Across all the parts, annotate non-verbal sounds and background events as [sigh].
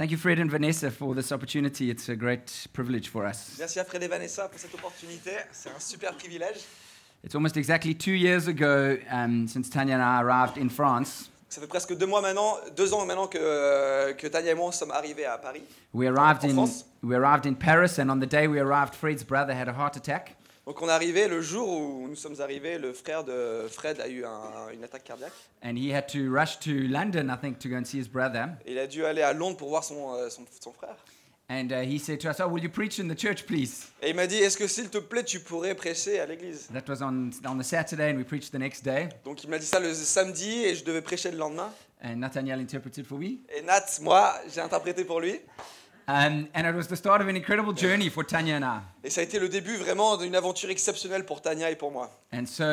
Thank you, Fred and Vanessa, for this opportunity. It's a great privilege for us. Merci à Fred et Vanessa pour cette opportunité. C'est un super privilège. It's almost exactly two years ago um, since Tanya and I arrived in France. Ça fait presque deux mois maintenant, deux ans maintenant que, euh, que Tania et moi sommes arrivés à Paris. We arrived En in France? we arrived in Paris, and on the day we arrived, Fred's brother had a heart attack, Donc on est arrivé le jour où nous sommes arrivés, le frère de Fred a eu un- une attaque cardiaque. and he had to rush to London, I think, to go and see his brother. Et il a dû aller à Londres pour voir son, euh, son, son frère. And uh, he said to us, "Oh, will you preach in the church, please?" Et il m'a dit, est-ce que s'il te plaît, tu pourrais prêcher à l'église? That was on on the Saturday, and we preached the next day. Donc il m'a dit ça le samedi et je devais prêcher le lendemain. And Nathaniel interpreted for me. Et Nat, moi, j'ai interprété pour lui. Um, and it was the start of an incredible journey for Tanya and I. Et ça a été le début vraiment d'une aventure exceptionnelle pour Tania et pour moi. And so,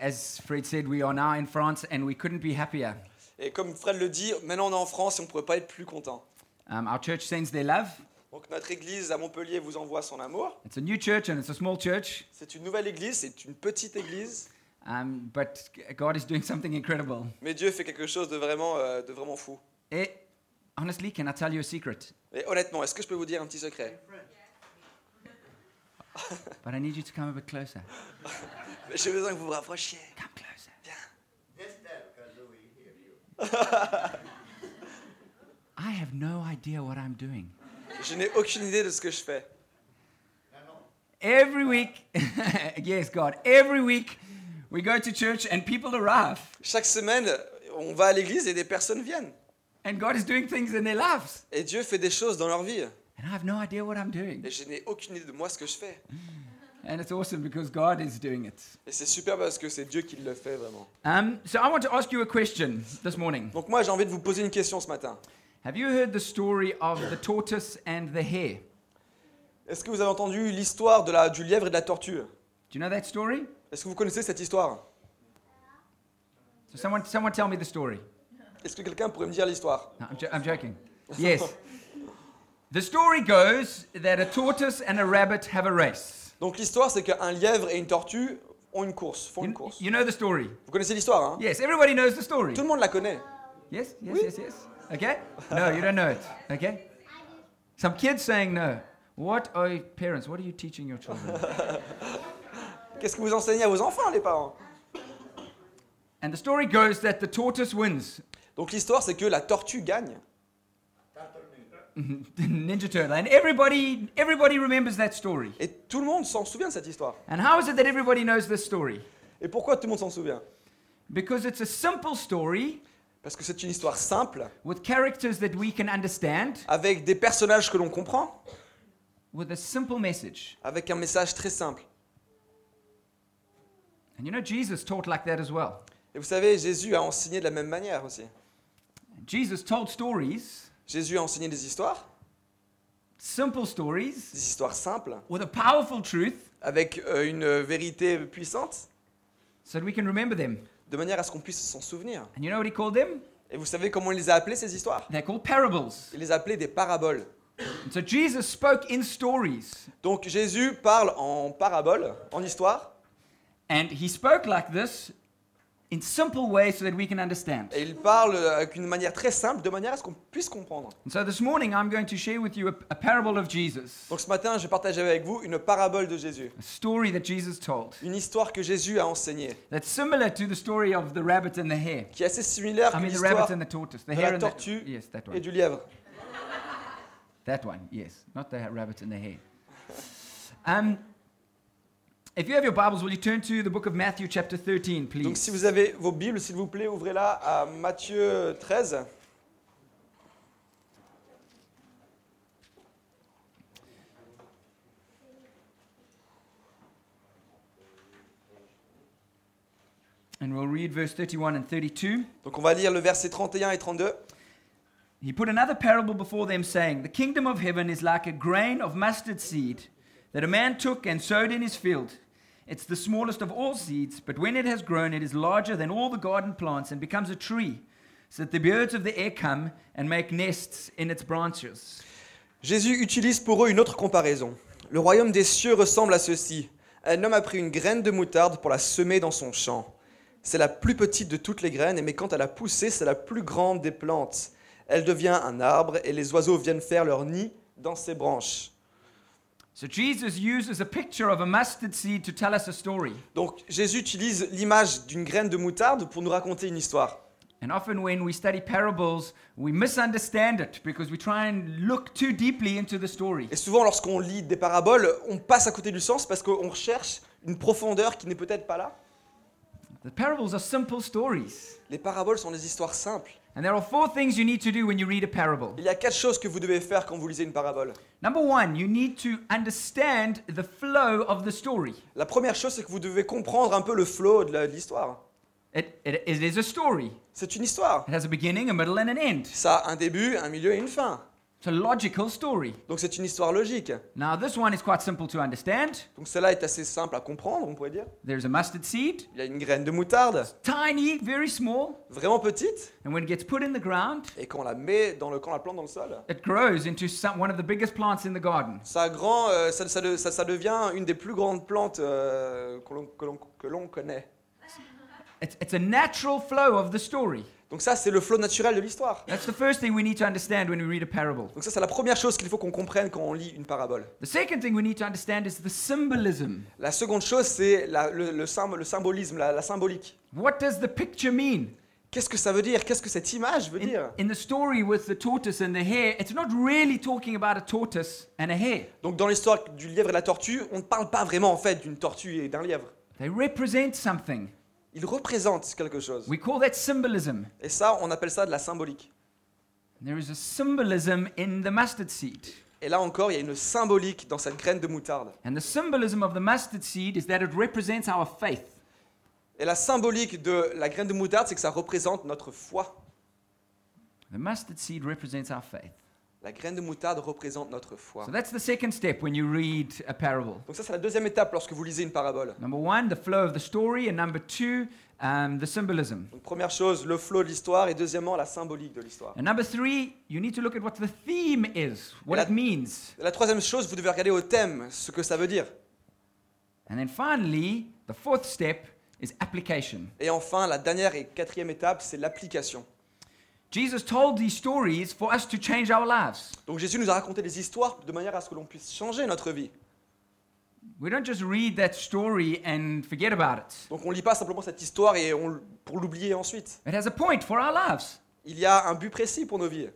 as Fred said, we are now in France, and we couldn't be happier. Et comme Fred le dit, maintenant on est en France et on ne pourrait pas être plus content. Um, our church sends their love. Donc notre église à Montpellier vous envoie son amour. It's a new church, and it's a small church. C'est une nouvelle église, c'est une petite église, Um, but God is doing something incredible. mais Dieu fait quelque chose de vraiment, euh, de vraiment fou. Honestly, can I tell you a secret? Et honnêtement, est-ce que je peux vous dire un petit secret? [laughs] But I need you to come a bit closer. [laughs] J'ai besoin que vous vous rapprochiez. Come closer. [laughs] I have no idea what I'm doing. Je n'ai aucune idée de ce que je fais. Every week, yes, God, every week we go to church and people arrive. Chaque semaine, on va à l'église et des personnes viennent. And God is doing things in their lives. Et Dieu fait des choses dans leur vie. And I have no idea what I'm doing. Et je n'ai aucune idée de moi ce que je fais. And it's awesome because God is doing it. Et c'est super parce que c'est Dieu qui le fait vraiment. Um, so I want to ask you a question this morning. Donc moi, j'ai envie de vous poser une question ce matin. Have you heard the story of the tortoise and the hare? Est-ce que vous avez entendu l'histoire de la, du lièvre et de la tortue? Do you know that story? Est-ce que vous connaissez cette histoire? So someone, someone tell me the story. Est-ce que quelqu'un pourrait me dire l'histoire No, I'm, jo- I'm joking. Yes. The story goes that a tortoise and a rabbit have a race. Donc l'histoire, c'est qu'un lièvre et une tortue ont une course, font une You, course. you know the story. Vous connaissez l'histoire, hein Yes, everybody knows the story. Tout le monde la connaît. Yes, yes, yes, yes. Okay? No, you don't know it. Okay? Some kids saying no. What are parents? What are you teaching your children? [laughs] Qu'est-ce que vous enseignez à vos enfants, les parents and the story goes that the tortoise wins. Donc l'histoire, c'est que la tortue gagne. [laughs] Ninja Turtle. And everybody everybody remembers that story. Et tout le monde s'en souvient de cette histoire. And how is it that everybody knows this story? Et pourquoi tout le monde s'en souvient? Because it's a simple story Parce que c'est une histoire simple, with characters that we can understand, avec des personnages que l'on comprend, with a simple message. avec un message très simple. And you know, Jesus taught like that as well. Et vous savez, Jésus a enseigné de la même manière aussi. Jesus told stories, Jésus a enseigné des histoires, simple stories, des histoires simples, with a powerful truth avec euh, une vérité puissante, so that we can remember them. de manière à ce qu'on puisse s'en souvenir. And you know what he called them? Et vous savez comment il les a appelées, ces histoires? They're called parables. Il les a appelées des paraboles. And so Jesus spoke in stories. Donc Jésus parle en paraboles, en histoire, And he spoke like this in simple ways so that we can understand. et il parle avec une manière très simple, de manière à ce qu'on puisse comprendre. And so this morning I'm going to share with you a, a parable of Jesus, Donc ce matin, je vais partager avec vous une parabole de Jésus, a story that Jesus told une histoire que Jésus a enseignée, that's similar to the story of the rabbit and the hare. qui est assez similaire I mean, the l'histoire rabbit and the tortoise, the de hare la and tortue the yes, that et one, du lièvre. that one, yes, not the rabbit and the hare. Um, if you have your Bibles, will you turn to the book of Matthew, chapter 13, please? Donc si vous avez vos Bibles, s'il vous plaît, ouvrez-la à Matthieu 13. And we'll read verse 31 and 32. Donc on va lire le verset 31 et 32. He put another parable before them, saying, The kingdom of heaven is like a grain of mustard seed that a man took and sowed in his field. It's the smallest of all seeds, but when it has grown, it is larger than all the garden plants and becomes a tree, so that the birds of the air come and make nests in its branches. Jésus utilise pour eux une autre comparaison. Le royaume des cieux ressemble à ceci. Un homme a pris une graine de moutarde pour la semer dans son champ. C'est la plus petite de toutes les graines, mais quand elle a poussé, c'est la plus grande des plantes. Elle devient un arbre et les oiseaux viennent faire leur nid dans ses branches. So Jesus uses a picture of a mustard seed to tell us a story. Donc Jésus utilise l'image d'une graine de moutarde pour nous raconter une histoire. And often when we study parables, we misunderstand it because we try and look too deeply into the story. Et souvent lorsqu'on lit des paraboles, on passe à côté du sens parce qu'on recherche une profondeur qui n'est peut-être pas là. The parables are simple stories. Les paraboles sont des histoires simples. And there are four things you need to do when you read a parable. Il y a quatre choses que vous devez faire quand vous lisez une parabole. Number one, you need to understand the flow of the story. La première chose, c'est que vous devez comprendre un peu le flow de la- de l'histoire. It, it, it is a story. C'est une histoire. It has a beginning, a middle, and an end. Ça a un début, un milieu et une fin. It's a logical story. Donc c'est une histoire logique. Now, this one is quite simple to understand. Donc celle-là est assez simple à comprendre, on pourrait dire. There's a mustard seed, Il y a une graine de moutarde, tiny, very small, vraiment petite, and when it gets put in the ground, et quand on la met dans le, quand on la plante dans le sol, it grows into some, one of the biggest plants in the garden. ça grand, euh, ça, ça ça- ça devient une des plus grandes plantes euh, que l'on connaît. It's, it's a natural flow of the story. Donc ça, c'est le flow naturel de l'histoire. That's the first thing we need to understand when we read a parable. Donc ça, c'est la première chose qu'il faut qu'on comprenne quand on lit une parabole. The second thing we need to understand is the symbolism. La seconde chose, c'est le, le symb- le symbolisme, la, la symbolique. What does the picture mean? Qu'est-ce que ça veut dire? Qu'est-ce que cette image veut In, dire? in the story with the tortoise and the hare, it's not really talking about a tortoise and a hare. Donc dans l'histoire du lièvre et de la tortue, on ne parle pas vraiment en fait d'une tortue et d'un lièvre. They represent something. Ils représentent quelque chose. We call that symbolism. Et ça, on appelle ça de la symbolique. There is a symbolism in the mustard seed. Et là encore, il y a une symbolique dans cette graine de moutarde. And the symbolism of the mustard seed is that it represents our faith. Et la symbolique de la graine de moutarde, c'est que ça représente notre foi. The mustard seed represents our faith. La graine de moutarde représente notre foi. So that's the second step when you read a parable. Donc ça, c'est la deuxième étape lorsque vous lisez une parabole. Number one, the flow of the story, and number two, um, the symbolism. Donc première chose, le flot de l'histoire, et deuxièmement, la symbolique de l'histoire. And number three, you need to look at what the theme is, what La- it means. La troisième chose, vous devez regarder au thème, ce que ça veut dire. And then finally, the fourth step is application. Et enfin, la dernière et quatrième étape, c'est l'application. Jesus told these stories for us to change our lives. Donc Jésus nous a raconté des histoires de manière à ce que l'on puisse changer notre vie. We don't just read that story and forget about it. Donc on lit pas simplement cette histoire et on, pour l'oublier ensuite. It has a point for our lives. Il y a un but précis pour nos vies.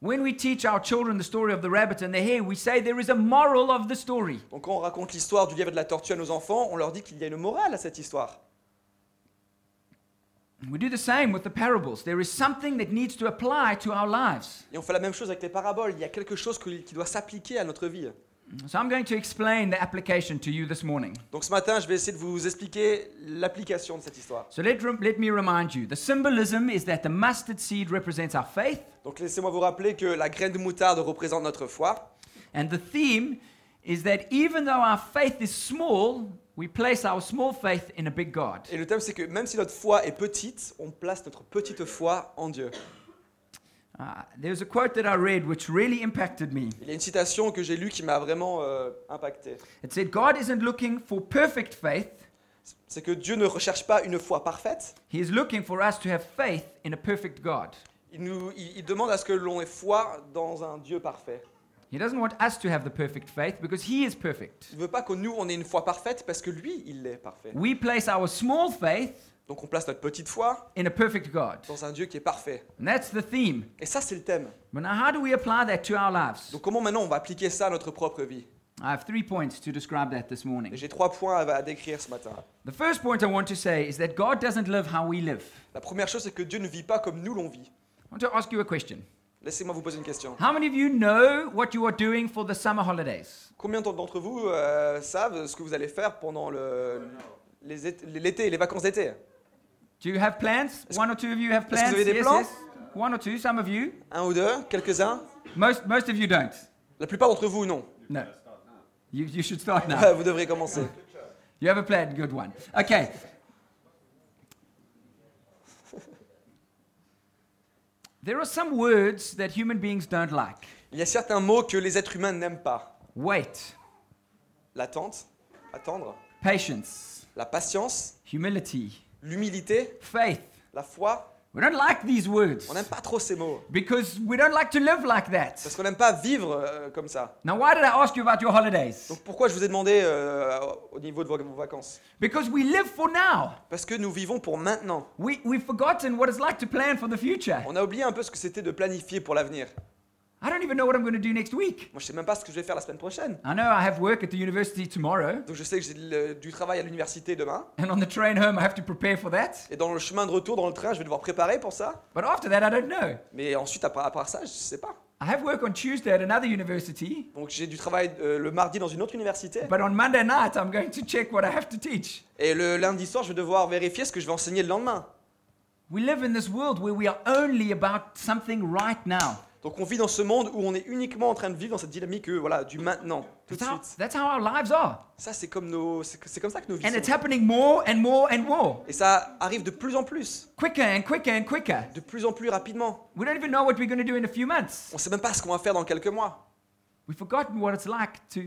When we teach our children the story of the rabbit and the hare, we say there is a moral of the story. Donc quand on raconte l'histoire du lièvre et de la tortue à nos enfants, on leur dit qu'il y a une morale à cette histoire. We do the same with the parables. There is something that needs to apply to our lives. Et on fait la même chose avec les paraboles. Il y a quelque chose que- qui doit s'appliquer à notre vie. So I'm going to explain the application to you this morning. Donc ce matin, je vais essayer de vous expliquer l'application de cette histoire. So let, rem- let me remind you the symbolism is that the mustard seed represents our faith, Donc laissez-moi vous rappeler que la graine de moutarde représente notre foi. and the theme is that even though our faith is small, we place our small faith in a big God. Et le thème, c'est que même si notre foi est petite, on place notre petite foi en Dieu. Uh, there's a quote that I read which really impacted me. Il y a une citation que j'ai lue qui m'a vraiment euh, impacté. It said, God isn't looking for perfect faith, C'est que Dieu ne recherche pas une foi parfaite. He is looking for us to have faith in a perfect God. Il, nous, il, il demande à ce que l'on ait foi dans un Dieu parfait. He doesn't want us to have the perfect faith because He is perfect. Il ne veut pas que nous, on ait une foi parfaite parce que lui, il est parfait. We place our small faith Donc on place notre petite foi in a perfect God. dans un Dieu qui est parfait. And that's the theme. Et ça, c'est le thème. But now, how do we apply that to our lives? Donc comment maintenant on va appliquer ça à notre propre vie? I have three points to describe that this morning. j'ai trois points à, à décrire ce matin. The first point I want to say is that God doesn't live how we live. La première chose, c'est que Dieu ne vit pas comme nous l'on vit. I want to ask you a question. Laissez-moi vous poser une question. How many of you know what you are doing for the summer holidays? Combien d'entre vous euh, savent ce que vous allez faire pendant le- les ét- l'été, les vacances d'été? Do you have plans? One or two of you have est-ce que vous plans? avez des yes, plans? yes. One or two, some of you? Un ou deux? Quelques-uns? Most, most of you don't. La plupart d'entre vous, non. No. You, you should start now. [laughs] vous devrez commencer. You have a plan, good one. Okay. There are some words that human beings don't like. Il y a certains mots que les êtres humains n'aiment pas. Wait, L'attente, attendre, patience, la patience, humility, l'humilité, faith, la foi, We don't like these words On n'aime pas trop ces mots. because we don't like to live like that. Parce qu'on n'aime pas vivre euh, comme ça. Now, why did I ask you about your holidays? Donc pourquoi je vous ai demandé euh, au niveau de vos, vacances? Because we live for now. Parce que nous vivons pour maintenant. We, we've forgotten what it's like to plan for the future. On a oublié un peu ce que c'était de planifier pour l'avenir. I don't even know what I'm going to do next week. Moi, je sais même pas ce que je vais faire la semaine prochaine. I know I have work at the university tomorrow, Donc je sais que j'ai le- du travail à l'université demain. and on the train home, I have to prepare for that. Et dans le chemin de retour, dans le train, je vais devoir préparer pour ça. But after that, I don't know. Mais ensuite, à part, à part ça, je sais pas. I have work on Tuesday at another university, Donc j'ai du travail euh, le mardi dans une autre université. but on Monday night, I'm going to check what I have to teach. Et le lundi soir, je vais devoir vérifier ce que je vais enseigner le lendemain. We live in this world where we are only about something right now. Donc on vit dans ce monde où on est uniquement en train de vivre dans cette dynamique euh, voilà, du maintenant, tout de That's how, suite. that's how our lives are. Ça, c'est comme nos, c'est c'est comme ça que nos vies And it's sont. happening more and more and more, Et ça arrive de plus en plus, quicker and quicker and quicker. de plus en plus rapidement. We don't even know what we're going to do in a few months. On sait même pas ce qu'on va faire dans quelques mois. We've forgotten what it's like to,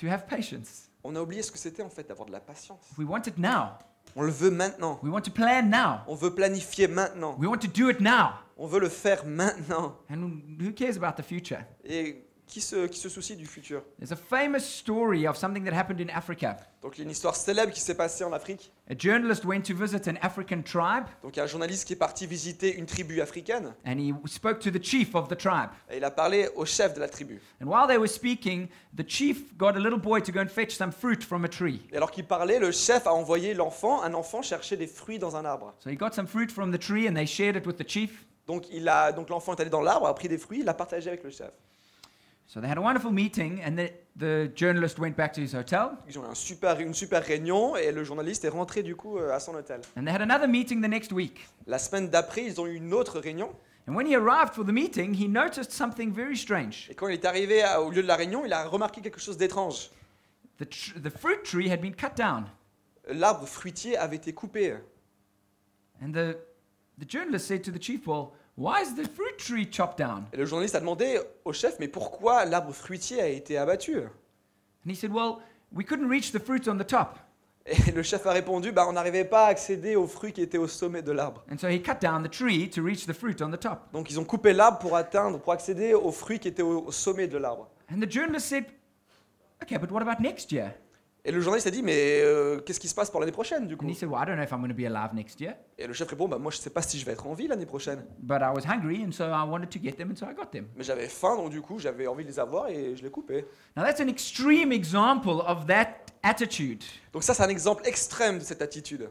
to have patience. On a oublié ce que c'était en fait d'avoir de la patience. We want it now. On le veut maintenant. We want to plan now. On veut planifier maintenant. We want to do it now. On veut le faire maintenant. And who cares about the future? Et qui se, qui se soucie du futur? There's a famous story of something that happened in Africa. Donc il y a une histoire célèbre qui s'est passée en Afrique. A journalist went to visit an African tribe Donc il y a un journaliste qui est parti visiter une tribu africaine. and he spoke to the chief of the tribe. Et il a parlé au chef de la tribu. And while they were speaking, the chief got a little boy to go and fetch some fruit from a tree. Et alors qu'il parlait, le chef a envoyé l'enfant, un enfant chercher des fruits dans un arbre. So he got some fruit from the tree and they shared it with the chief. Donc il a, donc l'enfant est allé dans l'arbre, a pris des fruits, il l'a partagé avec le chef. So they had a wonderful meeting and the, the journalist went back to his hotel Ils ont eu un super, une super réunion et le journaliste est rentré du coup euh, à son hôtel. and they had another meeting the next week. La semaine d'après, ils ont eu une autre réunion. And when he arrived for the meeting, he noticed something very strange. Et quand il est arrivé à- au lieu de la réunion, il a remarqué quelque chose d'étrange. The, tr- the fruit tree had been cut down. L'arbre fruitier avait été coupé. And the, the journalist said to the chief, Well, why is the fruit tree chopped down? Et le journaliste a demandé au chef, mais pourquoi l'arbre fruitier a été abattu? And he said, Well, we couldn't reach the fruit on the top. Et le chef a répondu, bah, on n'arrivait pas à accéder aux fruits qui étaient au sommet de l'arbre. And so he cut down the tree to reach the fruit on the top. Donc ils ont coupé l'arbre pour atteindre, pour accéder aux fruits qui étaient au, au sommet de l'arbre. And the journalist said, Okay, but what about next year? Et le journaliste a dit, mais euh, qu'est-ce qui se passe pour l'année prochaine du coup? And he said, Well, I don't know if I'm going to be alive next year, Et le chef répond, bah, moi je sais pas si je vais être en vie l'année prochaine. but I was hungry, and so I wanted to get them, and so I got them. Mais j'avais faim, donc du coup j'avais envie de les avoir et je les coupé. Now, that's an extreme example of that attitude. Donc ça c'est un exemple extrême de cette attitude.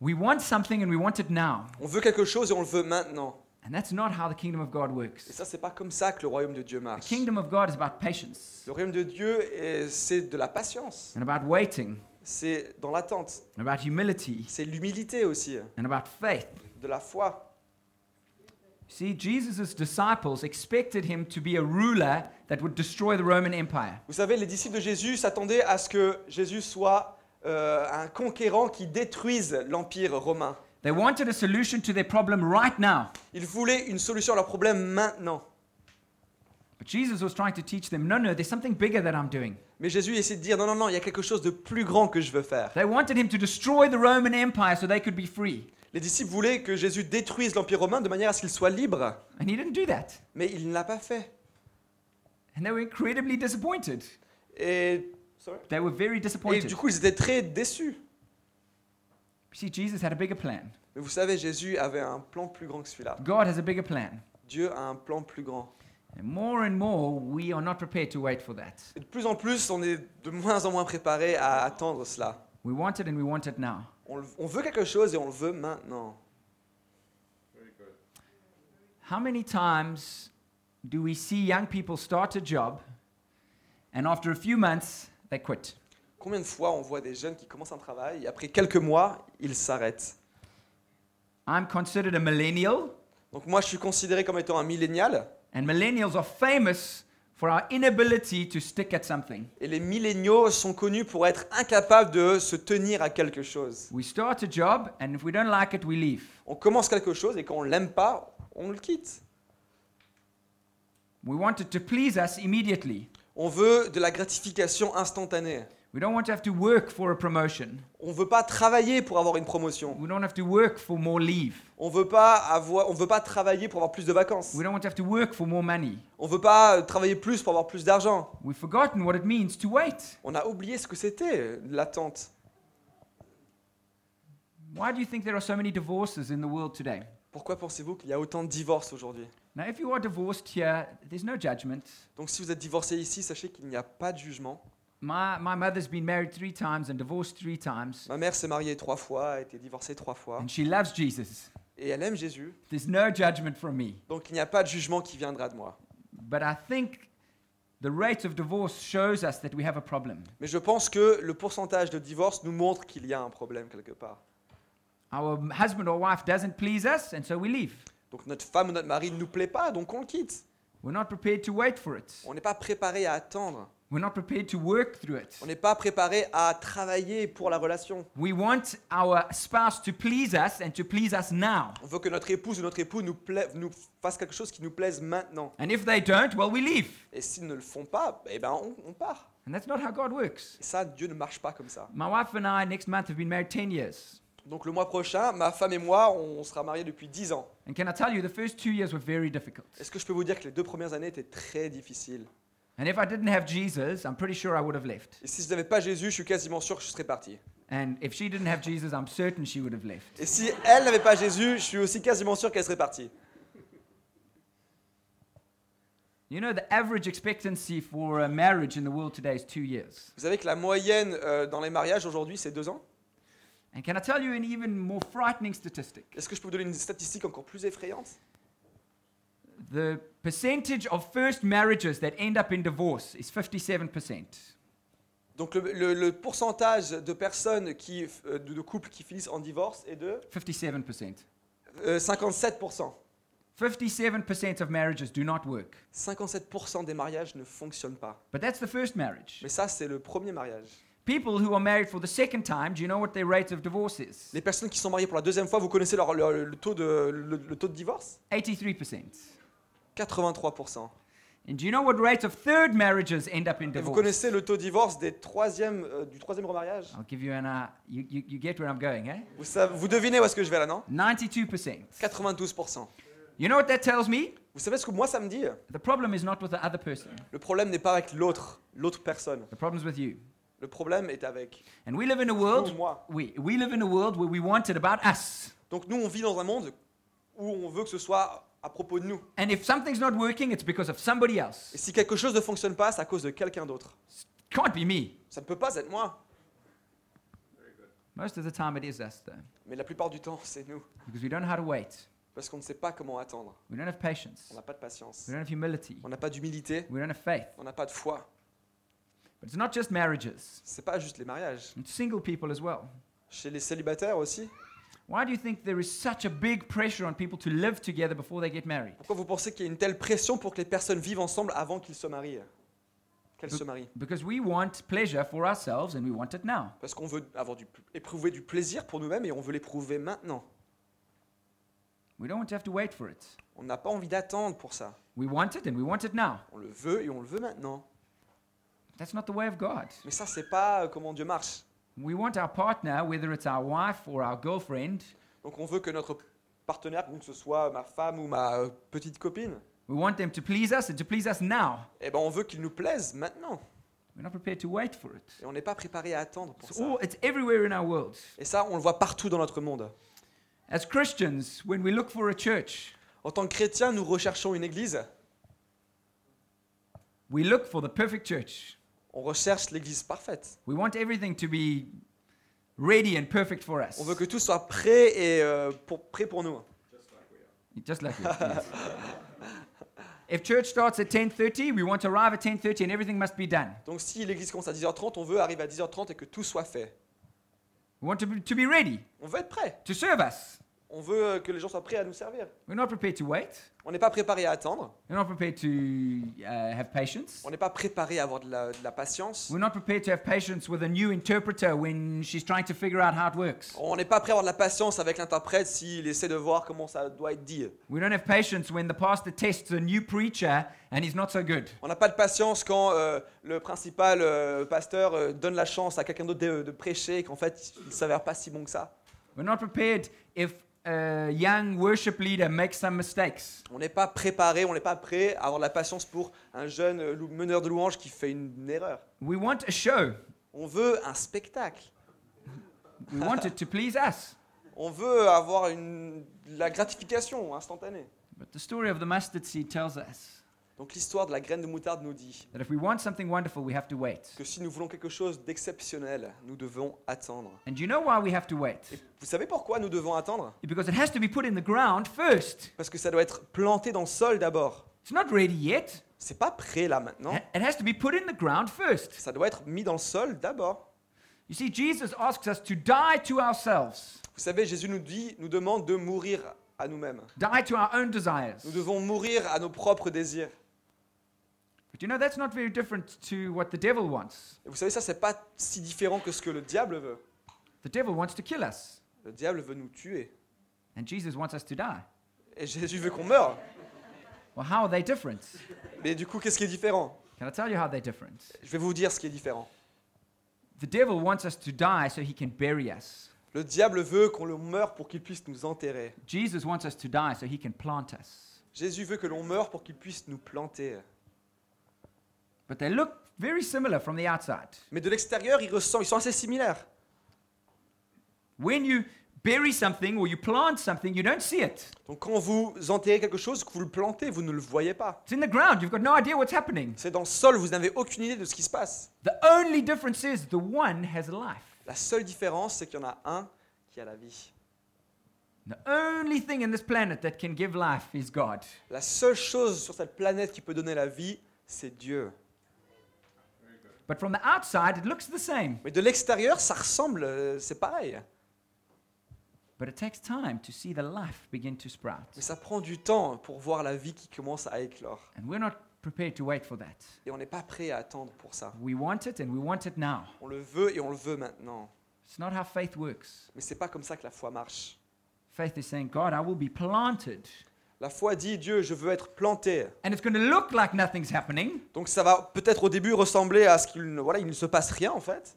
We want something and we want it now. On veut quelque chose et on le veut maintenant. And that's not how the kingdom of God Et works. ça c'est pas comme ça que le royaume de Dieu The marche. kingdom of God is about patience Le royaume de Dieu est- c'est de la patience, and about waiting, c'est dans l'attente, and about humility c'est l'humilité aussi, and about faith. de la foi. See, Jesus' disciples expected him to be a ruler that would destroy the Roman Empire. Vous savez, les disciples de Jésus s'attendaient à ce que Jésus soit euh, un conquérant qui détruise l'empire romain. They wanted a solution to their problem right now. Ils voulaient une solution à leur problème maintenant. But Jesus was trying to teach them no, no, there's something bigger that I'm doing. Mais Jésus essaie de dire non, non, non, il y a quelque chose de plus grand que je veux faire. They wanted him to destroy the Roman Empire so they could be free. Les disciples voulaient que Jésus détruise l'empire romain de manière à ce qu'il soit libre, And he didn't do that. mais il ne l'a pas fait. And they were incredibly disappointed. Et, Sorry? They were very Et disappointed. du coup, ils étaient très déçus. You see, Jesus had a bigger plan. Mais vous savez, Jésus avait un plan plus grand que celui-là. God has a bigger plan. Dieu a un plan plus grand. And more and more, we are not prepared to wait for that. Et de plus en plus, on est de moins en moins préparé à attendre cela. We want it and we want it now. On, le- on veut quelque chose et on le veut maintenant. How many times do we see young people start a job and after a few months they quit? Combien de fois on voit des jeunes qui commencent un travail et après quelques mois, ils s'arrêtent? I'm considered a millennial, Donc moi, je suis considéré comme étant un millénial. and millennials are famous for our inability to stick at something. Et les milléniaux sont connus pour être incapables de se tenir à quelque chose. We start a job, and if we don't like it, we leave. On commence quelque chose et quand on l'aime pas, on le quitte. We want it to please us immediately. On veut de la gratification instantanée. We don't want to have to work for a promotion. On veut pas travailler pour avoir une promotion. We don't have to work for more leave. On veut pas avoir, on veut pas travailler pour avoir plus de vacances. We don't want to have to work for more money. On veut pas euh, travailler plus pour avoir plus d'argent. We've forgotten what it means to wait. On a oublié ce que c'était l'attente. Why do you think there are so many divorces in the world today? Pourquoi pensez-vous qu'il y a autant de divorces aujourd'hui? Now, if you are divorced here, there's no judgment. Donc si vous êtes divorcé ici, sachez qu'il n'y a pas de jugement. My, my mother's been married three times and divorced three times, Ma mère s'est mariée trois fois, a été divorcée trois fois, and she loves Jesus. et elle aime Jésus. There's no judgment from me. Donc il n'y a pas de jugement qui viendra de moi. But I think the rate of divorce shows us that we have a problem. Mais je pense que le pourcentage de divorce nous montre qu'il y a un problème quelque part. Our husband or wife doesn't please us, and so we leave. Donc notre femme ou notre mari ne nous plaît pas, donc on le quitte. We're not prepared to wait for it. On n'est pas préparé à attendre. We're not prepared to work through it. On n'est pas préparé à travailler pour la relation. We want our spouse to please us and to please us now. On veut que notre épouse ou notre époux nous, nous fasse quelque chose qui nous plaise maintenant. And if they don't, well, we leave. Et s'ils ne le font pas, eh ben on, on part. And that's not how God works. Et ça, Dieu ne marche pas comme ça. My wife and I next month have been married 10 years. Donc le mois prochain, ma femme et moi, on sera mariés depuis 10 ans. And can I tell you, the first two years were very difficult. Est-ce que je peux vous dire que les deux premières années étaient très difficiles? And if I didn't have Jesus, I'm pretty sure I would have left. Et si je n'avais pas Jésus, je suis quasiment sûr que je serais parti. And if she didn't have Jesus, I'm certain she would have left. Et si elle n'avait pas Jésus, je suis aussi quasiment sûr qu'elle serait partie. You know, the average expectancy for a marriage in the world today is two years. Vous savez que la moyenne euh, dans les mariages aujourd'hui, c'est deux ans And can I tell you an even more frightening statistic? Est-ce que je peux vous donner une statistique encore plus effrayante? The percentage of first marriages that end up in divorce is 57%. Donc le, le- le pourcentage de personnes qui, euh, de, de couples qui finissent en divorce est de 57%. euh, 57%. 57% of marriages do not work. 57% des mariages ne fonctionnent pas. But that's the first marriage. Mais ça, c'est le premier mariage. People who are married for the second time, do you know what their rate of divorce is? Les personnes qui sont mariées pour la deuxième fois, vous connaissez leur- leur- le, taux de, le, le taux de divorce? 83%. 83%. And do you know what rate of third marriages end up in Et vous divorce? connaissez le taux de divorce des troisièmes, euh, du troisième remariage? I'll give you an uh, you, you, you get where I'm going, eh? vous, savez- vous devinez où est-ce que je vais là, non? 92%. 92%. You know what that tells me? Vous savez ce que moi ça me dit? The problem is not with the other person. Le problème n'est pas avec l'autre, l'autre personne. The problem's with you. Le problème est avec And we live in a world moi. we, we live in a world where we want it about us. Donc nous, on vit dans un monde où on veut que ce soit à propos de nous. And if something's not working, it's because of somebody Et else. si quelque chose ne fonctionne pas, c'est à cause de quelqu'un d'autre. Can't be me. Ça ne peut pas être moi. Most of the time it is us though. Mais la plupart du temps, [laughs] c'est nous. Because we don't know how to wait. Parce qu'on ne sait pas comment attendre. We don't have patience. On n'a pas de patience. We don't have humility. On n'a pas d'humilité. We don't have faith. On n'a pas de foi. But it's not just marriages. C'est pas juste les mariages. It's single people as well. Chez les célibataires aussi. Why do you think there is such a big pressure on people to live together before they get married? Pourquoi vous pensez qu'il y a une telle pression pour que les personnes vivent ensemble avant qu'ils se marient? Qu'elles se marient Because we want pleasure for ourselves and we want it now. Parce qu'on veut avoir du, éprouver du plaisir pour nous-mêmes et on veut l'éprouver maintenant. We don't want to have to wait for it. On n'a pas envie d'attendre pour ça. We want it and we want it now. On le veut et on le veut maintenant. That's not the way of God. Mais ça, c'est pas euh, comment Dieu marche. We want our partner, whether it's our wife or our girlfriend, Donc on veut que notre partenaire, donc que ce soit ma femme ou ma euh, petite copine, we want them to please us and to please us now. eh ben on veut qu'il nous plaise maintenant. We're not prepared to wait for it. Et on n'est pas préparé à attendre pour It's, ça. all, it's everywhere in our world. Et ça, on le voit partout dans notre monde. As Christians, when we look for a church, En tant que chrétiens, nous recherchons une église. we look for the perfect church. On recherche l'église parfaite. We want everything to be ready and perfect for us. On veut que tout soit prêt et euh, pour, prêt pour nous. Just like you. yes. [laughs] If church starts at 10:30, we want to arrive at 10:30 and everything must be done. Donc si l'église commence à 10h30, on veut arriver à 10h30 et que tout soit fait. We want to be, to be ready On veut être prêt. to serve us. On veut euh, que les gens soient prêts à nous servir. We're not prepared to wait. On n'est pas préparé à attendre. We're not prepared to uh, have patience. On n'est pas préparé à avoir de la, de la patience. We're not prepared to have patience with a new interpreter when she's trying to figure out how it works. On n'est pas prêt à avoir de la patience avec l'interprète s'il essaie de voir comment ça doit être dit. We don't have patience when the pastor tests a new preacher and he's not so good. On n'a pas de patience quand euh, le principal euh, pasteur euh, donne la chance à quelqu'un d'autre de, de prêcher et qu'en fait il ne s'avère pas si bon que ça. We're not prepared if a young worship leader makes some mistakes. On n'est pas préparé, on n'est pas prêt à avoir de la patience pour un jeune meneur de louanges qui fait une, une erreur. We want a show. On veut un spectacle. We want it to please us. [laughs] On veut avoir une, la gratification instantanée. But the story of the mustard seed tells us Donc l'histoire de la graine de moutarde nous dit that if we want something wonderful, we have to wait. que si nous voulons quelque chose d'exceptionnel, nous devons attendre. And you know why we have to wait? Et vous savez pourquoi nous devons attendre? Because it has to be put in the ground first. Parce que ça doit être planté dans le sol d'abord. It's not ready yet. C'est pas prêt là maintenant. It has to be put in the ground first. Ça doit être mis dans le sol d'abord. You see, Jesus asks us to die to ourselves, Vous savez, Jésus nous dit, nous demande de mourir à nous-mêmes. die to our own desires. Nous devons mourir à nos propres désirs. But you know, that's not very different to what the devil wants. Et vous savez, ça, c'est pas si différent que ce que le diable veut. The devil wants to kill us, Le diable veut nous tuer. and Jesus wants us to die. Et Jésus veut qu'on meure. Well, how are they different? Mais du coup, qu'est-ce qui est différent? Can I tell you how they're different? Je vais vous dire ce qui est différent. The devil wants us to die so he can bury us. Le diable veut qu'on le meure pour qu'il puisse nous enterrer. Jesus wants us to die so he can plant us. Jésus veut que l'on meure pour qu'il puisse nous planter. But they look very similar from the outside. Mais de l'extérieur, ils ressemblent, ils sont assez similaires. When you bury something or you plant something, you don't see it. Donc quand vous enterrez quelque chose, que vous le plantez, vous ne le voyez pas. It's in the ground. You've got no idea what's happening. C'est dans le sol, vous n'avez aucune idée de ce qui se passe. The only difference is the one has a life. La seule différence, c'est qu'il y en a un qui a la vie. The only thing in this planet that can give life is God. La seule chose sur cette planète qui peut donner la vie, c'est Dieu. But from the outside, it looks the same. Mais de l'extérieur, ça ressemble, euh, c'est pareil. But it takes time to see the life begin to sprout. Mais ça prend du temps pour voir la vie qui commence à éclore. And we're not prepared to wait for that. Et on n'est pas prêt à attendre pour ça. We want it and we want it now. On le veut et on le veut maintenant. It's not how faith works. Mais c'est pas comme ça que la foi marche. Faith is saying, God, I will be planted. La foi dit Dieu, je veux être planté. And it's going to look like nothing's happening, Donc ça va peut-être au début ressembler à ce qu'il ne, voilà, il ne se passe rien en fait.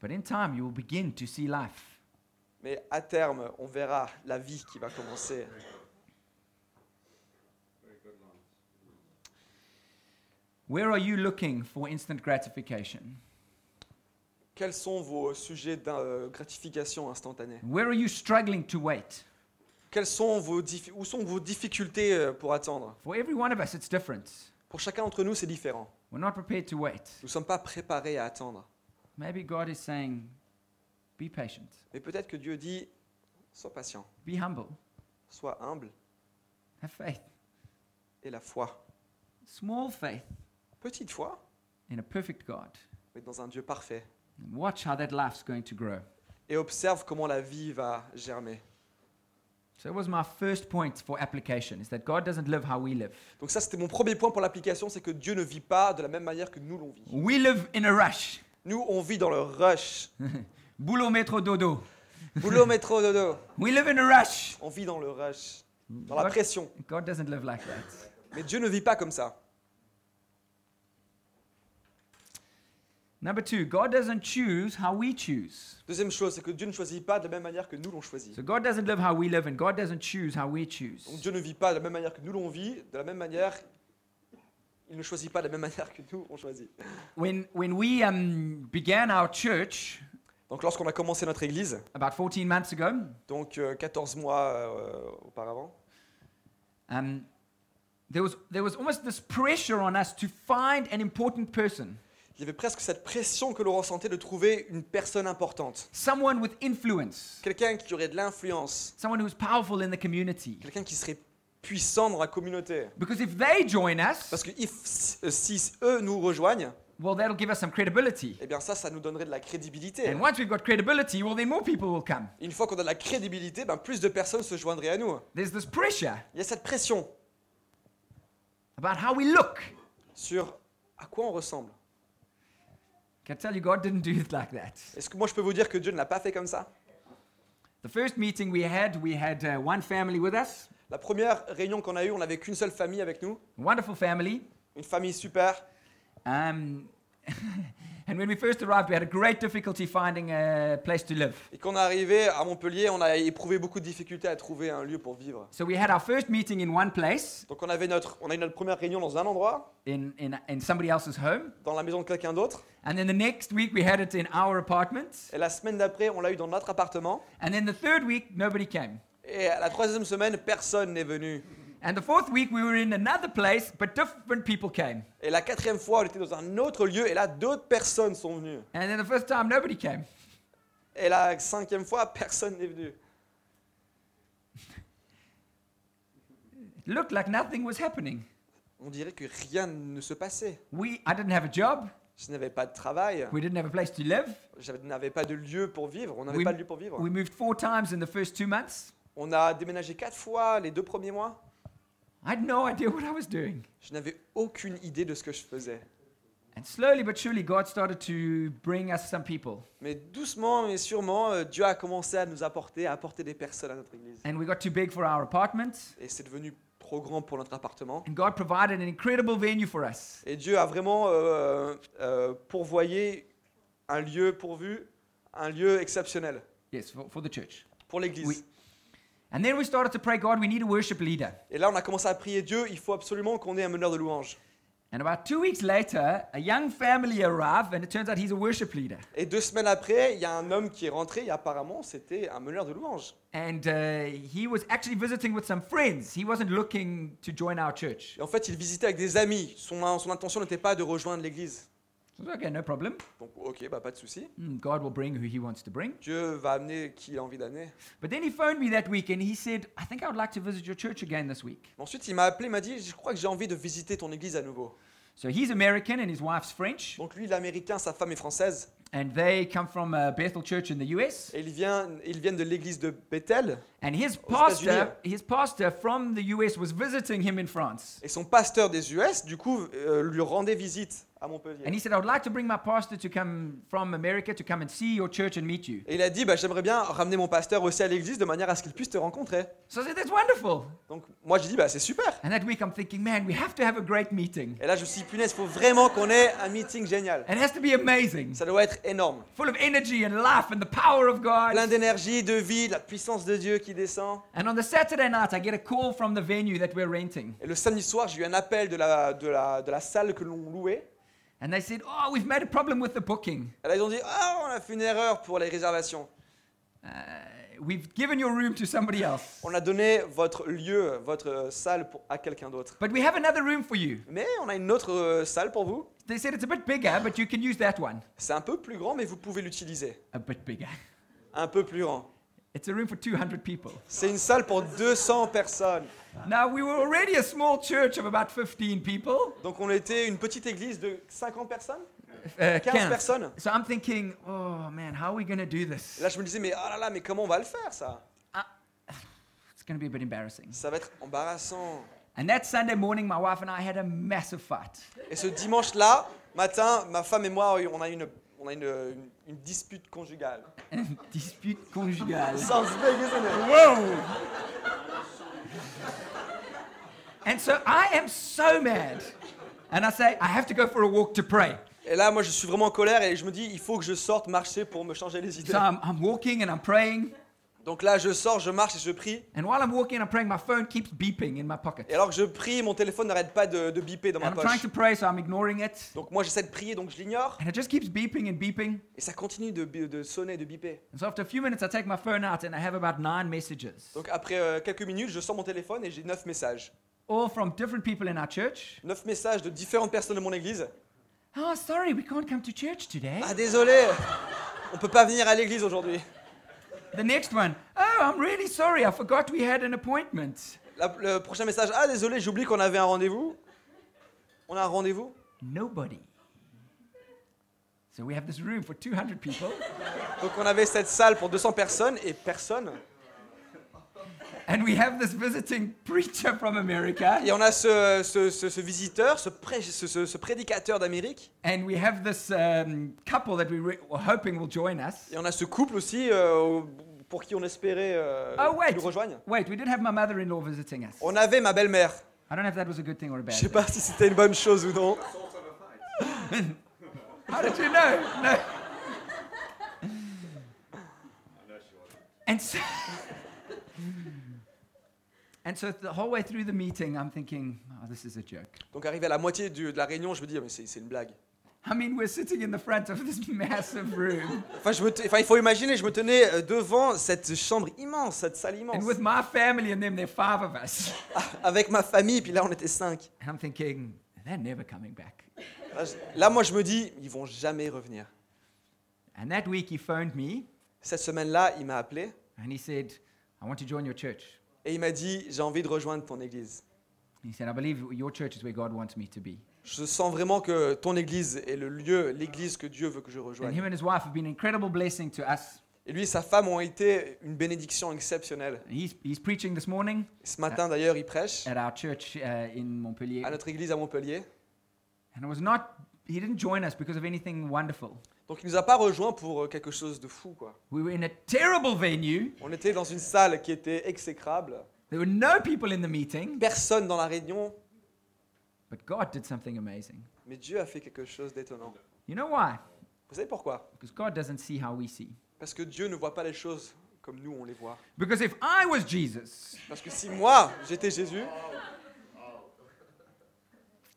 but in time, you will begin to see life. Mais à terme, on verra la vie qui va commencer. Where are you looking for instant gratification? Quels sont vos sujets de euh, gratification instantanée? Where are you struggling to wait? Quelles sont vos diffi- Où sont vos difficultés euh, pour attendre? For every one of us, it's different. Pour chacun d'entre nous, c'est différent. We're not prepared to wait. Nous ne sommes pas préparés à attendre. Maybe God is saying, be patient, Mais peut-être que Dieu dit, sois patient, be humble, sois humble have faith. et la foi. Small faith Petite foi, in a perfect God. mais dans un Dieu parfait. And watch how that life's going to grow. Et observe comment la vie va germer. So it was my first point for application is that God doesn't live how we live. Donc ça, c'était mon premier point pour l'application, c'est que Dieu ne vit pas de la même manière que nous l'on vit. We live in a rush. Nous, on vit dans le rush. [laughs] Boulot, métro, dodo. Boulot, métro, dodo. [laughs] We live in a rush. On vit dans le rush, dans la God, pression. God doesn't live like that. Mais Dieu ne vit pas comme ça. Number two, God doesn't choose how we choose. Deuxième chose, c'est que Dieu ne choisit pas de la même manière que nous l'on choisit. So God doesn't live how we live, and God doesn't choose how we choose. Donc Dieu ne vit pas de la même manière que nous l'on vit, de la même manière, il ne choisit pas de la même manière que nous on choisit. When, when we um, began our church Donc lorsqu'on a commencé notre église, about 14 months ago, donc euh, 14 mois euh, auparavant, um, there, was, there was almost this pressure on us to find an important person, il y avait presque cette pression que l'on ressentait de trouver une personne importante. someone with influence, Quelqu'un qui aurait de l'influence, someone who's powerful in the community. quelqu'un qui serait puissant dans la communauté. Because if they join us, Parce que if- si eux nous rejoignent, well, that'll give us some credibility. eh bien ça, ça nous donnerait de la crédibilité. And once we've got credibility, well, then more people will come. Une fois qu'on a de la crédibilité, ben, plus de personnes se joindraient à nous. There's this pressure Il y a cette pression about how we look. sur à quoi on ressemble. Can I tell you, God didn't do it like that. Est-ce que moi je peux vous dire que Dieu ne l'a pas fait comme ça? The first meeting we had, we had uh, one family with us, La première réunion qu'on a eue, on n'avait qu'une seule famille avec nous, wonderful family. une famille super. Um, [laughs] and when we first arrived, we had a great difficulty finding a place to live. Et quand on est arrivé à Montpellier, on a éprouvé beaucoup de difficultés à trouver un lieu pour vivre. So we had our first meeting in one place, Donc on avait notre, on a eu notre première réunion dans un endroit, in, in, in somebody else's home. dans la maison de quelqu'un d'autre. And then the next week, we had it in our apartment. Et la semaine d'après, on l'a eu dans notre appartement. And then the third week, nobody came. Et à la troisième semaine, personne n'est venu. And the fourth week, we were in another place, but different people came. Et la quatrième fois, on était dans un autre lieu et là, d'autres personnes sont venues. And then the first time, nobody came. Et la cinquième fois, personne n'est venu. It looked like nothing was happening. On dirait que rien ne se passait. We, I didn't have a job. Je n'avais pas de travail, We didn't have a place to live. je n'avais pas de lieu pour vivre, on n'avait pas de lieu pour vivre. we moved four times in the first two months. On a déménagé quatre fois les deux premiers mois. I had no idea what I was doing. Je n'avais aucune idée de ce que je faisais. And slowly but surely, God started to bring us some people. Mais doucement mais sûrement, euh, Dieu a commencé à nous apporter, à apporter des personnes à notre église. And we got too big for our apartment. Et c'est devenu trop grand pour notre appartement. And God provided an incredible venue for us. Et Dieu a vraiment euh, euh, pourvoyé un lieu pourvu, un lieu exceptionnel Yes, for, for the church. pour l'église. And then we started to pray, God, we need a worship leader. Et là, on a commencé à prier Dieu, il faut absolument qu'on ait un meneur de louange. And about two weeks later, a young family arrived, and it turns out he's a worship leader. Et deux semaines après, il y a un homme qui est rentré et apparemment, c'était un meneur de louange. And uh, he was actually visiting with some friends. He wasn't looking to join our church. Et en fait, il visitait avec des amis. Son, son intention n'était pas de rejoindre l'église. So okay, no problem. Donc, ok, bah, pas de souci. Hmm, God will bring who he wants to bring. Dieu va amener qui il a envie d'amener. But then he phoned me that week and he said, I think I would like to visit your church again this week. Ensuite, il m'a appelé, m'a dit Je crois que j'ai envie de visiter ton église à nouveau. So he's American and his wife's French, Donc, lui, il est américain, sa femme est française. and they come from uh, Bethel Church in the US. Et ils viennent, ils viennent de l'église de Bethel. And his pastor, his pastor from the US was visiting him in France. Et son pasteur des US, du coup, euh, lui rendait visite à Montpellier. And he said, I would like to bring my pastor to come from America to come and see your church and meet you. Et il a dit bah, J'aimerais bien ramener mon pasteur aussi à l'église de manière à ce qu'il puisse te rencontrer. So I said, That's wonderful. Donc, moi, j'ai dit bah, C'est super. And that week I'm thinking, man, we have to have a great meeting. Et là, je me suis dit Punaise, il faut vraiment qu'on ait un meeting génial. It has to be amazing, Ça doit être énorme. full of energy and life and the power of God. Plein d'énergie, de vie, de la puissance de Dieu qui descend. And on the Saturday night, I get a call from the venue that we're renting. Et le samedi soir, j'ai eu un appel de la, de la, de la salle que l'on louait. And they said, Oh, we've made a problem with the booking. Et là, ils ont dit Ah, on a fait une erreur pour les réservations. Uh, we've given your room to somebody else. On a donné votre lieu, votre salle pour, à quelqu'un d'autre. But we have another room for you. Mais on a une autre euh, salle pour vous. They said it's a bit bigger, but you can use that one. C'est un peu plus grand, mais vous pouvez l'utiliser. A bit bigger. Un peu plus grand. It's a room for 200 people. C'est une salle pour 200 personnes. Now, we were already a small church of about 15 people. Donc on était une petite église de 50 personnes? Uh, 15 count. personnes? So I'm thinking, oh man, how are we going to do this? là, je me disais, mais oh là là, mais comment on va le faire ça? It's going to be a bit embarrassing. Ça va être embarrassant. And that Sunday morning, my wife and I had a massive fight. Et ce dimanche-là, matin, ma femme et moi, on a une, on a une, une- une dispute conjugale. [laughs] Dispute conjugale. Sounds big, isn't it? Whoa! And so I am so mad. And I say, I have to go for a walk to pray. Et là, moi, je suis vraiment en colère et je me dis, il faut que je sorte marcher pour me changer les idées. So I'm, I'm walking and I'm praying. Donc là, je sors, je marche et je prie. And while I'm walking and I'm praying, my phone keeps beeping in my pocket. Et alors que je prie, mon téléphone n'arrête pas de, de biper dans And ma I'm trying poche. to pray, so I'm ignoring it. Donc moi, j'essaie de prier, donc je l'ignore. And it just keeps beeping and beeping. Et ça continue de, bi- de sonner, de biper. And so after a few minutes, I take my phone out and I have about nine messages, Donc après euh, quelques minutes, je sors mon téléphone et j'ai neuf messages. all from different people in our church. Neuf messages de différentes personnes de mon église. Oh, sorry, we can't come to church today. Ah désolé, on peut pas venir à l'église aujourd'hui. The next one, oh, I'm really sorry, I forgot we had an appointment. La- Le prochain message, ah désolé, j'oublie qu'on avait un rendez-vous. On a un rendez-vous Nobody. So we have this room for 200 people, Donc on avait cette salle pour 200 personnes et personne. And we have this visiting preacher from America, Et on a ce, ce, ce- ce visiteur, ce, pré- ce- ce- ce prédicateur d'Amérique. and we have this um, couple that we re- were hoping will join us. Et on a ce couple aussi euh, pour qui on espérait euh, Oh, wait. qu'ils nous rejoignent. Wait, we did have my mother in law visiting us. On avait ma belle-mère. I don't know if that was a good thing or a bad Je sais thing. pas si c'était une bonne chose ou non. [laughs] How did you know? No. And so, [laughs] and so the whole way through the meeting, I'm thinking, oh, this is a joke. Donc arrivé à la moitié du- de la réunion, je me dis, Ah, mais c'est c'est une blague. I mean, we're sitting in the front of this [laughs] massive room, Enfin, je me te- enfin, il faut imaginer, je me tenais euh, devant cette chambre immense, cette salle immense, and with my family and them, there are five of us. avec ma famille, puis là on était cinq. And I'm thinking, they're never coming back. Là, je- là, moi je me dis, ils vont jamais revenir. And that week, he phoned me Cette semaine-là, il m'a appelé and he said, I want to join your church. Et il m'a dit, j'ai envie de rejoindre ton église. He said, I believe your church is where God wants me to be. Je sens vraiment que ton église est le lieu, l'église que Dieu veut que je And rejoigne. him and his wife have been an incredible blessing to us. Et lui et sa femme ont été une bénédiction exceptionnelle. And he's, he's preaching this morning Ce matin d'ailleurs, il prêche at our church uh, in Montpellier. à notre église à Montpellier. And it was not, he didn't join us because of anything wonderful. Donc il nous a pas rejoint pour euh, quelque chose de fou quoi. We were in a terrible venue. On était dans une salle qui était exécrable. There were no people in the meeting, Personne dans la réunion, but God did something amazing. mais Dieu a fait quelque chose d'étonnant. You know why? Vous savez pourquoi? Because God doesn't see how we see. Parce que Dieu ne voit pas les choses comme nous on les voit. Because if I was Jesus, Parce que si moi j'étais Jésus,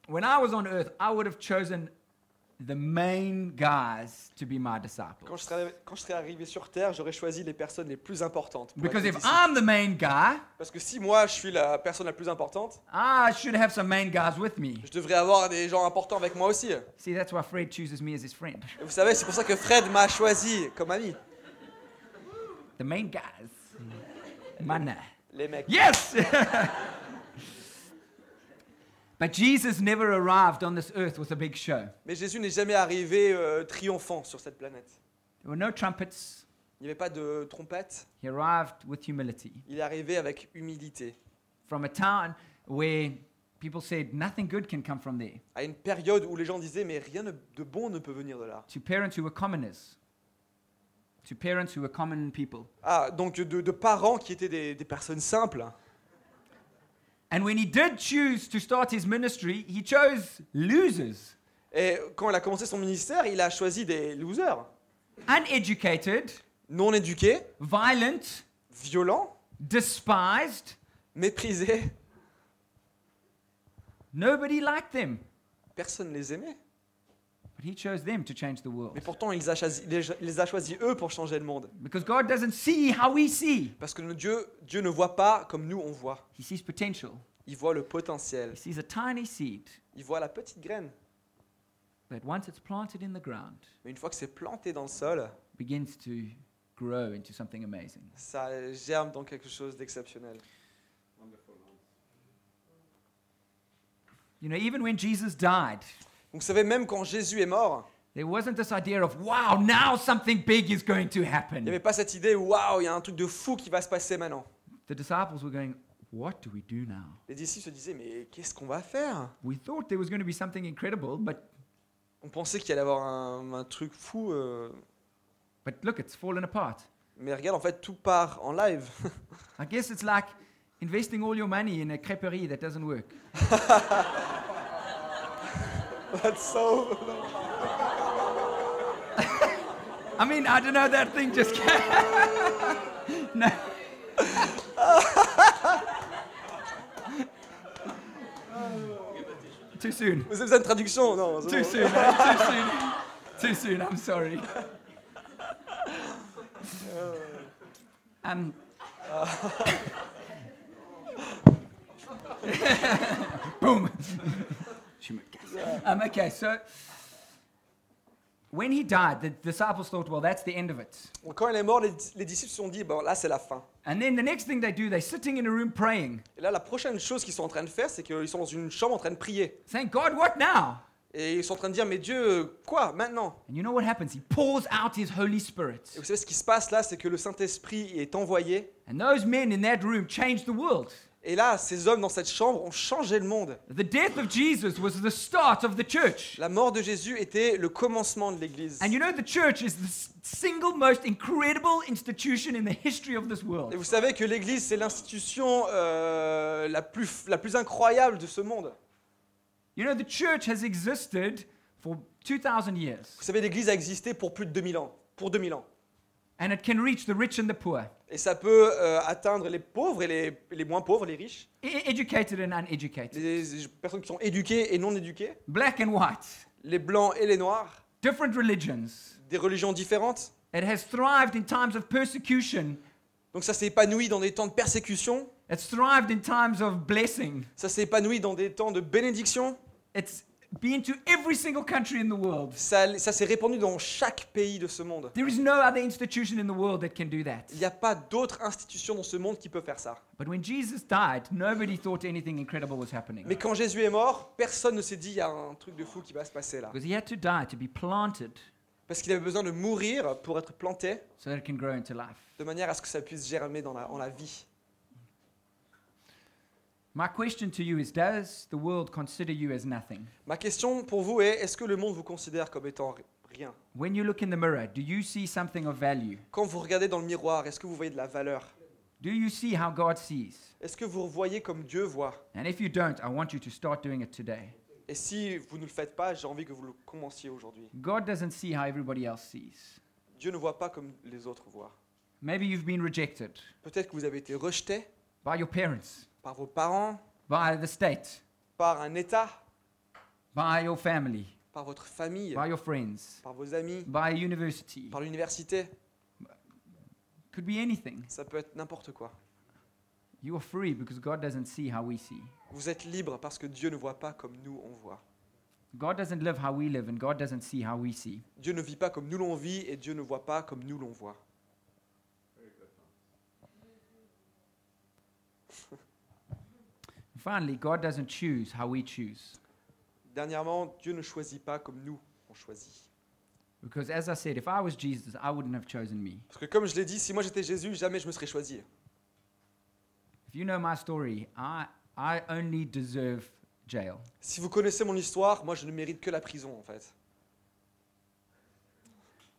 when I was on earth, I would have chosen the main guys to be my quand disciples. je serais, quand je serais arrivé sur terre, j'aurais choisi les personnes les plus importantes. pour Because if. I'm the main guy, Parce que si moi je suis la personne la plus importante, I should have some main guys with me. je devrais avoir des gens importants avec moi aussi. See, that's why Fred chooses me as his friend. Vous savez, c'est pour ça que Fred m'a choisi comme ami. The main guys. Mana. Les mecs. Yes! [laughs] but Jesus never arrived on this earth with a big show. Mais Jésus n'est jamais arrivé euh, triomphant sur cette planète. There were no trumpets. Il n'y avait pas de trompette. He arrived with humility Il est arrivé avec humilité. from a town where people said nothing good can come from there, À une période où les gens disaient mais rien de bon ne peut venir de là. to parents who were commoners, to parents who were common people. Ah, donc de, de parents qui étaient des, des personnes simples. And when he did choose to start his ministry, he chose losers, Et quand il a commencé son ministère, il a choisi des losers, uneducated, non éduqués, violent, violents, despised. méprisés. Nobody liked them. Personne ne les aimait. But he chose them to change the world. Mais pourtant, il les a choisis, il les- a choisis eux pour changer le monde. Because God doesn't see how we see. Parce que Dieu, Dieu ne voit pas comme nous on voit. He sees potential. Il voit le potentiel. He sees a tiny seed Il voit la petite graine. that once it's planted in the ground Mais une fois que c'est planté dans le sol, begins to grow into something amazing. ça germe dans quelque chose d'exceptionnel. You know, even when Jesus died, Donc, vous savez, même quand Jésus est mort, there wasn't this idea of, wow, now something big is going to il n'y happen. avait pas cette idée, waouh, il y a un truc de fou qui va se passer maintenant. The disciples were going, what do we do now? Les disciples se disaient, mais qu'est-ce qu'on va faire? We thought there was going to be something incredible, but, On pensait qu'il allait y avoir un, un truc fou, euh, but look, it's fallen apart. mais regarde, en fait, tout part en live. [laughs] I guess it's like investing all your money in a creperie that doesn't work. [laughs] That's so- I mean, I don't know, that thing just [laughs] no. Too soon. Vous avez besoin de traduction Non, Too soon. Too soon. Too soon. I'm sorry. [laughs] Um. [laughs] Boom. [laughs] um, okay, so when he died, the disciples thought, well, that's the end of it. Quand il est mort, les, les disciples se sont dit, bon, là, c'est la fin. And then the next thing they do, they're sitting in a room praying, Et là, la prochaine chose qu'ils sont en train de faire, c'est qu'ils sont dans une chambre en train de prier. saying, God, what now? Et ils sont en train de dire, mais Dieu, euh, quoi maintenant? And you know what happens? He pours out his Holy Et Spirit. vous savez ce qui se passe là, c'est que le Saint-Esprit est envoyé. And those men in that room changed the world. Et là, ces hommes dans cette chambre ont changé le monde. The death of Jesus was the start of the church. La mort de Jésus était le commencement de l'Église. And you know, the church is the single most incredible institution in the history of this Et world. vous savez que l'Église, c'est l'institution euh, la, plus, la plus incroyable de ce monde. You know, the church has existed for 2,000 years, Vous savez, l'Église a existé pour plus de 2000 ans. Pour 2000 ans. and it can reach the rich and the poor, Et ça peut euh, atteindre les pauvres et les, les moins pauvres, les riches, e- educated and uneducated, les, les personnes qui sont éduquées et non éduquées, black and white, les blancs et les noirs, different religions. des religions différentes. It has thrived in times of persecution. Donc ça s'est épanoui dans des temps de persécution, It's thrived in times of blessing. ça s'est épanoui dans des temps de bénédiction, It's been to every single country in the world. ça, ça s'est répandu dans chaque pays de ce monde. There is no other institution in the world that can do that. Il n'y a pas d'autre institution dans ce monde qui peut faire ça. But when Jesus died, nobody thought anything incredible was happening. Mais quand Jésus est mort, personne ne s'est dit il y a un truc de fou qui va se passer là. Because he had to die to be planted Parce qu'il avait besoin de mourir pour être planté so that it can grow into life. de manière à ce que ça puisse germer dans la, en la vie. My question to you is Does the world consider you as nothing? Ma question pour vous est est-ce que le monde vous considère comme étant ri- rien When you look in the mirror, do you see something of value? Quand vous regardez dans le miroir, est-ce que vous voyez de la valeur Do you see how God sees? Est-ce que vous voyez comme Dieu voit And if you don't, I want you to start doing it today. Et si vous ne le faites pas, j'ai envie que vous le commenciez aujourd'hui. God doesn't see how everybody else sees. Dieu ne voit pas comme les autres voient. Maybe you've been rejected Peut-être que vous avez été rejeté by your parents, par vos parents, by the state, par un État, by your family, par votre famille, by your friends, par vos amis, by university. par l'université. Could be anything. Ça peut être n'importe quoi. You are free because God doesn't see how we see. Vous êtes libre parce que Dieu ne voit pas comme nous on voit. God doesn't live how we live, and God doesn't see how we see. Dieu ne vit pas comme nous l'on vit et Dieu ne voit pas comme nous l'on voit. Finally, God doesn't choose how we choose. Dernièrement, Dieu ne choisit pas comme nous on choisit. Because as I said, if I was Jesus, I wouldn't have chosen me. Parce que comme je l'ai dit, si moi j'étais Jésus, jamais je me serais choisi. If you know my story, I, I only deserve jail. Si vous connaissez mon histoire, moi je ne mérite que la prison en fait.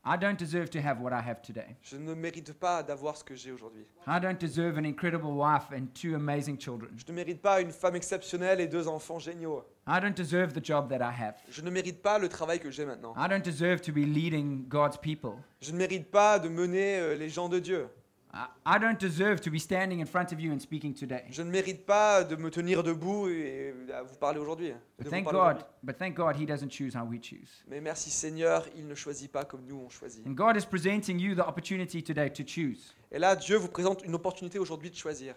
I don't deserve to have what I have today. Je ne mérite pas d'avoir ce que j'ai aujourd'hui. I don't deserve an incredible wife and two amazing children. Je ne mérite pas une femme exceptionnelle et deux enfants géniaux. I don't deserve the job that I have. Je ne mérite pas le travail que j'ai maintenant. I don't deserve to be leading God's people. Je ne mérite pas de mener euh, les gens de Dieu. I, don't deserve to be standing in front of you and speaking today. Je ne mérite pas de me tenir debout et à vous parler aujourd'hui. de But vous thank parler God, aujourd'hui. but thank God he doesn't choose how we choose. Mais merci Seigneur, il ne choisit pas comme nous on choisit. And God is presenting you the opportunity today to choose. Et là, Dieu vous présente une opportunité aujourd'hui de choisir.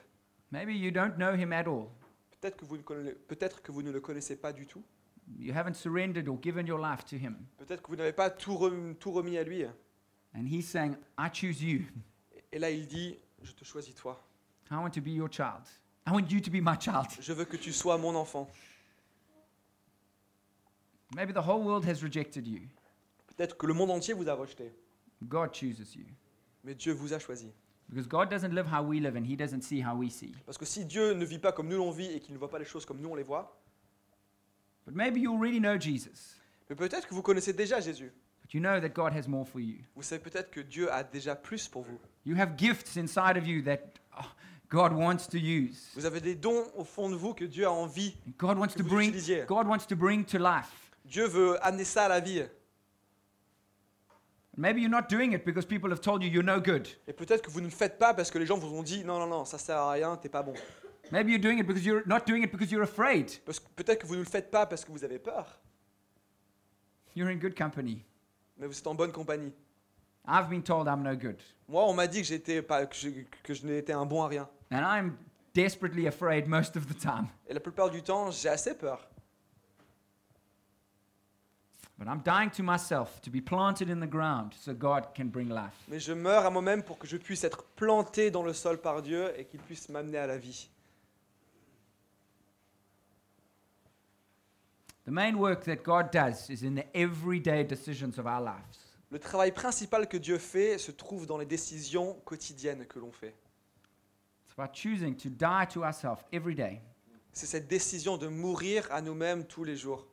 Maybe you don't know him at all. Peut-être que, vous ne peut-être que vous ne le connaissez pas du tout. You haven't surrendered or given your life to him. Peut-être que vous n'avez pas tout, rem- tout remis à lui. And he's saying, I choose you. Et là, il dit, je te choisis toi. I want to be your child. I want you to be my child. Je veux que tu sois mon enfant. Maybe the whole world has rejected you. Peut-être que le monde entier vous a rejeté. God chooses you. Mais Dieu vous a choisi. Because God doesn't live how we live and he doesn't see how we see. Parce que si Dieu ne vit pas comme nous l'on vit et qu'il ne voit pas les choses comme nous on les voit, But maybe you already know Jesus. mais peut-être que vous connaissez déjà Jésus. But you know that God has more for you. Vous savez peut-être que Dieu a déjà plus pour vous. You have gifts inside of you that oh, God wants to use. Vous avez des dons au fond de vous que Dieu a envie. God wants Que to vous bring utilisiez. God wants to bring to life. Dieu veut amener ça à la vie. Maybe you're not doing it because people have told you you're no good. Et peut-être que vous ne le faites pas parce que les gens vous ont dit non, non, non, ça sert à rien, t'es pas bon. Maybe you're doing it because you're not doing it because you're afraid. Parce peut-être que vous ne le faites pas parce que vous avez peur. You're in good company. Mais vous êtes en bonne compagnie. I've been told I'm no good. Moi, on m'a dit que j'étais pas, que je, que je n'étais un bon à rien. And I'm desperately afraid most of the time. Et la plupart du temps, j'ai assez peur. But I'm dying to myself to be planted in the ground so God can bring life. Mais je meurs à moi-même pour que je puisse être planté dans le sol par Dieu et qu'il puisse m'amener à la vie. The main work that God does is in the everyday decisions of our lives. Le travail principal que Dieu fait se trouve dans les décisions quotidiennes que l'on fait. It's about choosing to die to ourselves every day. C'est cette décision de mourir à nous-mêmes tous les jours.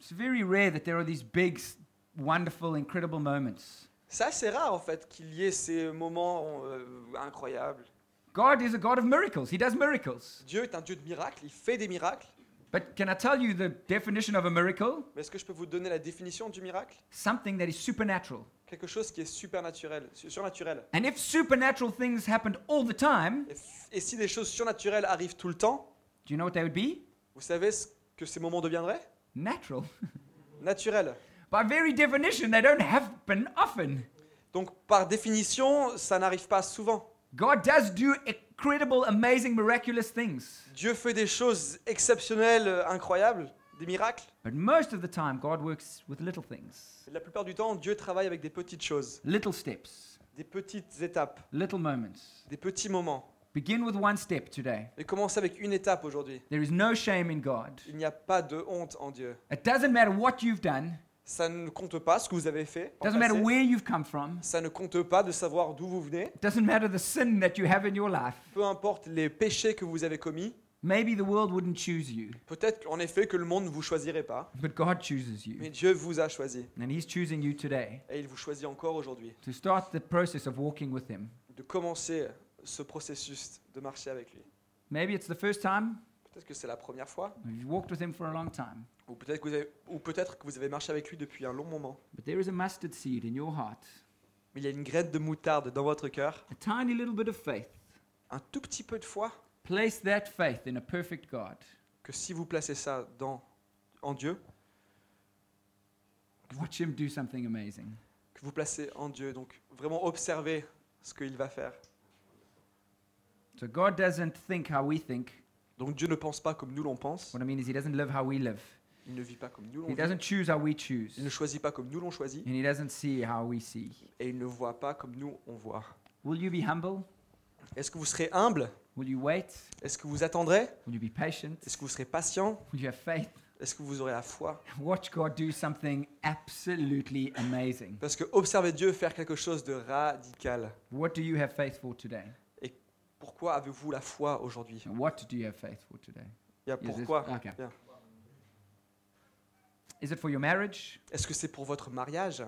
It's very rare that there are these big, s- wonderful, incredible moments. C'est assez rare en fait qu'il y ait ces moments euh, incroyables. God is a God of miracles. He does miracles. Dieu est un Dieu de miracles, il fait des miracles. But can I tell you the definition of a miracle? Mais est-ce que je peux vous donner la définition du miracle? Something that is supernatural. Quelque chose qui est supernaturel, su- surnaturel. And if supernatural things happened all the time, Et, f- et si des choses surnaturelles arrivent tout le temps, do you know what they would be? vous savez ce que ces moments deviendraient? Natural. [laughs] Naturels. By very definition, they don't happen often. Donc par définition, ça n'arrive pas souvent. God does do incredible, amazing, miraculous things. Dieu fait des choses exceptionnelles, euh, incroyables, des miracles. But most of the time, God works with little things, Mais la plupart du temps, Dieu travaille avec des petites choses, little steps, des petites étapes, little moments. des petits moments. Begin with one step today. Et commence avec une étape aujourd'hui. There is no shame in God. Il n'y a pas de honte en Dieu. It doesn't matter what you've done, Ça ne compte pas ce que vous avez fait. it en doesn't matter passé. where you've come from, Ça ne compte pas de savoir d'où vous venez. it doesn't matter the sin that you have in your life. Peu importe les péchés que vous avez commis. Maybe the world wouldn't choose you, Peut-être en effet que le monde ne vous choisirait pas. but God chooses you. Mais Dieu vous a choisi. And He's choosing you today Et il vous choisit encore aujourd'hui. to start the process of walking with Him. De commencer ce processus de marcher avec lui. Maybe it's the first time, Peut-être que c'est la première fois? or you've walked with Him for a long time, Ou peut-être que, vous avez- ou peut-être que vous avez marché avec lui depuis un long moment. but there is a mustard seed in your heart, Mais il y a une graine de moutarde dans votre cœur. a tiny little bit of faith. Un tout petit peu de foi. Place that faith in a perfect God. Que si vous placez ça dans, en Dieu, Watch Him do something amazing. que vous placez en Dieu. Donc vraiment observez ce qu'il va faire. So God doesn't think how we think. Donc Dieu ne pense pas comme nous l'on pense. What I mean is, He doesn't live how we live. Il ne vit pas comme nous l'on He vit. doesn't choose how we choose. Il ne choisit pas comme nous l'on choisit. And He doesn't see how we see. Et il ne voit pas comme nous on voit. Will you be humble? Est-ce que vous serez humble? Will you wait? Est-ce que vous attendrez? Will you be patient? Est-ce que vous serez patient? Will you have faith? Est-ce que vous aurez la foi? Watch God do something absolutely amazing. Parce que observez Dieu faire quelque chose de radical. What do you have faith for today? Pourquoi avez-vous la foi aujourd'hui? And what do you have faith for today? Is this- pourquoi? okay. Is it for your marriage? Est-ce que c'est pour votre mariage?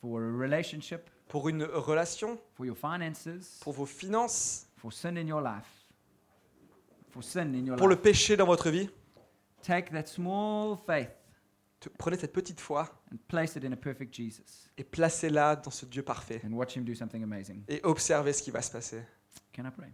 For a relationship? Pour une relation? For your finances? Pour vos finances? For sin in your life? For sin in your Pour le life? péché dans votre vie? Take that small faith Te- Prenez cette petite foi and place it in a perfect Jesus et placez-la dans ce Dieu parfait. and watch Him do something amazing. Et observez ce qui va se passer. Can I pray?